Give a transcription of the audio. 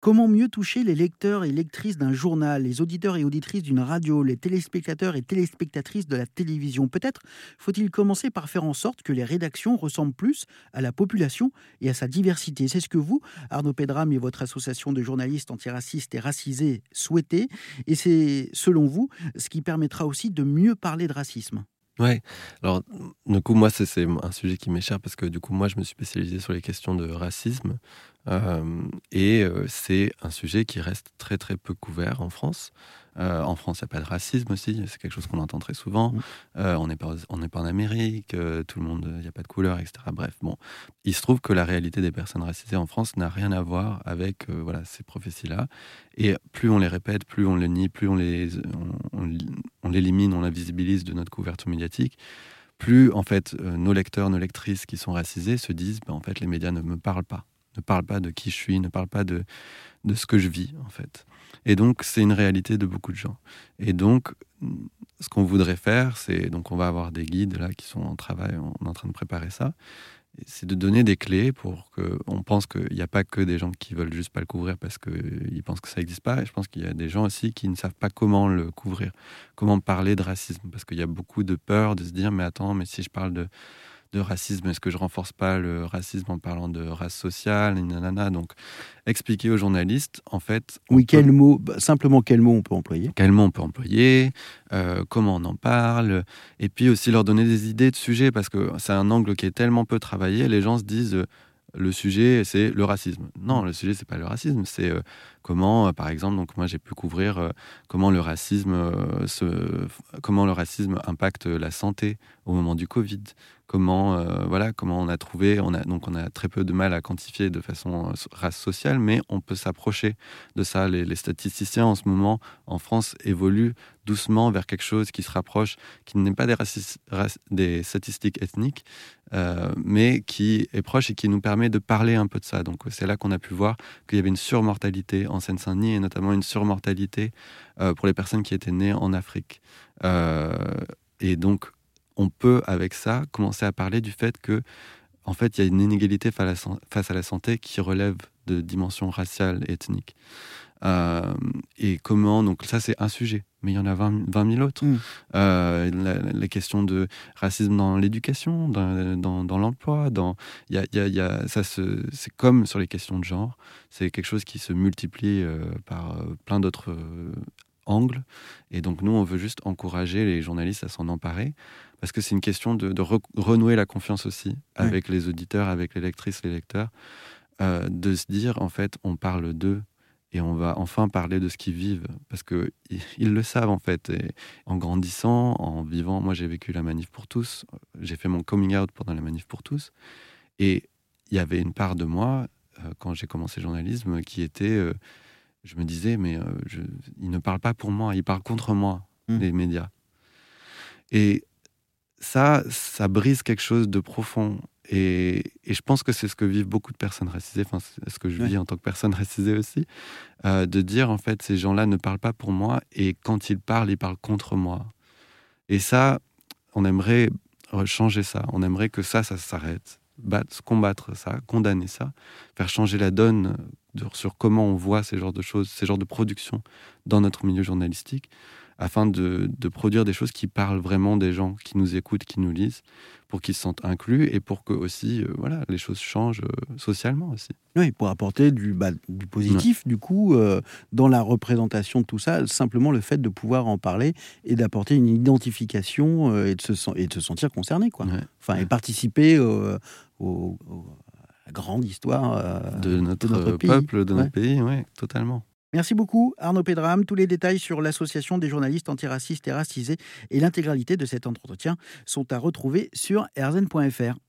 Comment mieux toucher les lecteurs et lectrices d'un journal, les auditeurs et auditrices d'une radio, les téléspectateurs et téléspectatrices de la télévision? Peut-être faut-il commencer par faire en sorte que les rédactions ressemblent plus à la population et à sa diversité. C'est ce que vous, Arnaud Pedram et votre association de journalistes antiracistes et racisés souhaitez. Et c'est, selon vous, ce qui permettra aussi de mieux parler de racisme. Ouais. Alors, du coup, moi, c'est un sujet qui m'est cher parce que, du coup, moi, je me suis spécialisé sur les questions de racisme. Euh, et euh, c'est un sujet qui reste très très peu couvert en France. Euh, en France, il n'y a pas de racisme aussi, c'est quelque chose qu'on entend très souvent. Mmh. on n'est pas, on pas en Amérique, tout le monde, il n'y a pas de couleur, etc. Bref, bon, il se trouve que la réalité des personnes racisées en France n'a rien à voir avec voilà ces prophéties-là. Et plus on les répète, plus on les nie, plus on les, on, on l'élimine, on la visibilise de notre couverture médiatique plus en fait nos lecteurs, nos lectrices qui sont racisés se disent bah, en fait les médias ne me parlent pas ne parle pas de qui je suis, ne parle pas de, de ce que je vis, en fait. Et donc, c'est une réalité de beaucoup de gens. Et donc, ce qu'on voudrait faire, c'est, donc on va avoir des guides là qui sont en travail, on est en train de préparer ça, c'est de donner des clés pour que, on pense qu'il n'y a pas que des gens qui veulent juste pas le couvrir parce qu'ils pensent que ça n'existe pas. Et je pense qu'il y a des gens aussi qui ne savent pas comment le couvrir, comment parler de racisme, parce qu'il y a beaucoup de peur de se dire, mais attends, mais si je parle de de racisme Est-ce que je renforce pas le racisme en parlant de race sociale nanana Donc, expliquer aux journalistes, en fait. Oui, quel mot, bah, simplement quel mot on peut employer? Quel mot on peut employer euh, Comment on en parle Et puis aussi leur donner des idées de sujets, parce que c'est un angle qui est tellement peu travaillé, les gens se disent le sujet, c'est le racisme. Non, le sujet, c'est pas le racisme. C'est euh, comment, euh, par exemple, donc moi, j'ai pu couvrir euh, comment le racisme, se, comment le racisme impacte la santé au moment du Covid. Comment, voilà, comment on a trouvé, on a donc on a très peu de mal à quantifier de façon race sociale, mais on peut s'approcher de ça. Les, les, statisticiens en ce moment en France évoluent doucement vers quelque chose qui se rapproche, qui n'est pas des, statistiques ethniques, euh, mais qui est proche et qui nous permet de parler un peu de ça. Donc c'est là qu'on a pu voir qu'il y avait une surmortalité en Seine-Saint-Denis et notamment une surmortalité euh, pour les personnes qui étaient nées en Afrique. Euh, et donc on peut avec ça commencer à parler du fait que en fait il y a une inégalité face à la santé qui relève de dimensions raciales et ethniques. Euh, et comment, donc ça c'est un sujet, mais il y en a 20, 20 000 autres. Mm. Euh, les questions de racisme dans l'éducation, dans, dans, l'emploi, dans, y a, y a, y a, ça c'est comme sur les questions de genre, c'est quelque chose qui se multiplie euh, par plein d'autres angles. Et donc nous, on veut juste encourager les journalistes à s'en emparer, parce que c'est une question de, de renouer la confiance aussi avec les auditeurs, avec les lectrices, les lecteurs. de se dire, en fait, on parle d'eux et on va enfin parler de ce qu'ils vivent parce que ils le savent en fait. Et en grandissant, en vivant, moi j'ai vécu la manif pour tous. J'ai fait mon coming out pendant la manif pour tous, et il y avait une part de moi euh, quand j'ai commencé le journalisme qui était, euh, je me disais mais euh, je, ils ne parlent pas pour moi, ils parlent contre moi, mmh. les médias. Et ça, ça brise quelque chose de profond. Et, je pense que c'est ce que vivent beaucoup de personnes racisées, enfin, c'est ce que je vis en tant que personne racisée aussi, euh, de dire en fait, ces gens-là ne parlent pas pour moi et quand ils parlent, ils parlent contre moi. Et ça, on aimerait changer ça, on aimerait que ça, ça s'arrête, combattre ça, condamner ça, faire changer la donne sur comment on voit ces genres de choses, ces genres de productions dans notre milieu journalistique afin de, produire des choses qui parlent vraiment des gens qui nous écoutent, qui nous lisent, pour qu'ils se sentent inclus et pour que aussi, euh, voilà, les choses changent euh, socialement aussi. Oui, pour apporter du, bah, du positif, du coup, euh, dans la représentation de tout ça, simplement le fait de pouvoir en parler et d'apporter une identification et, de se, et de se sentir concerné, quoi. Enfin, et participer au, à la grande histoire de, notre peuple, de notre pays, oui, totalement. Merci beaucoup Arnaud Pedram. Tous les détails sur l'association des journalistes antiracistes et racisés et l'intégralité de cet entretien sont à retrouver sur erzen.fr.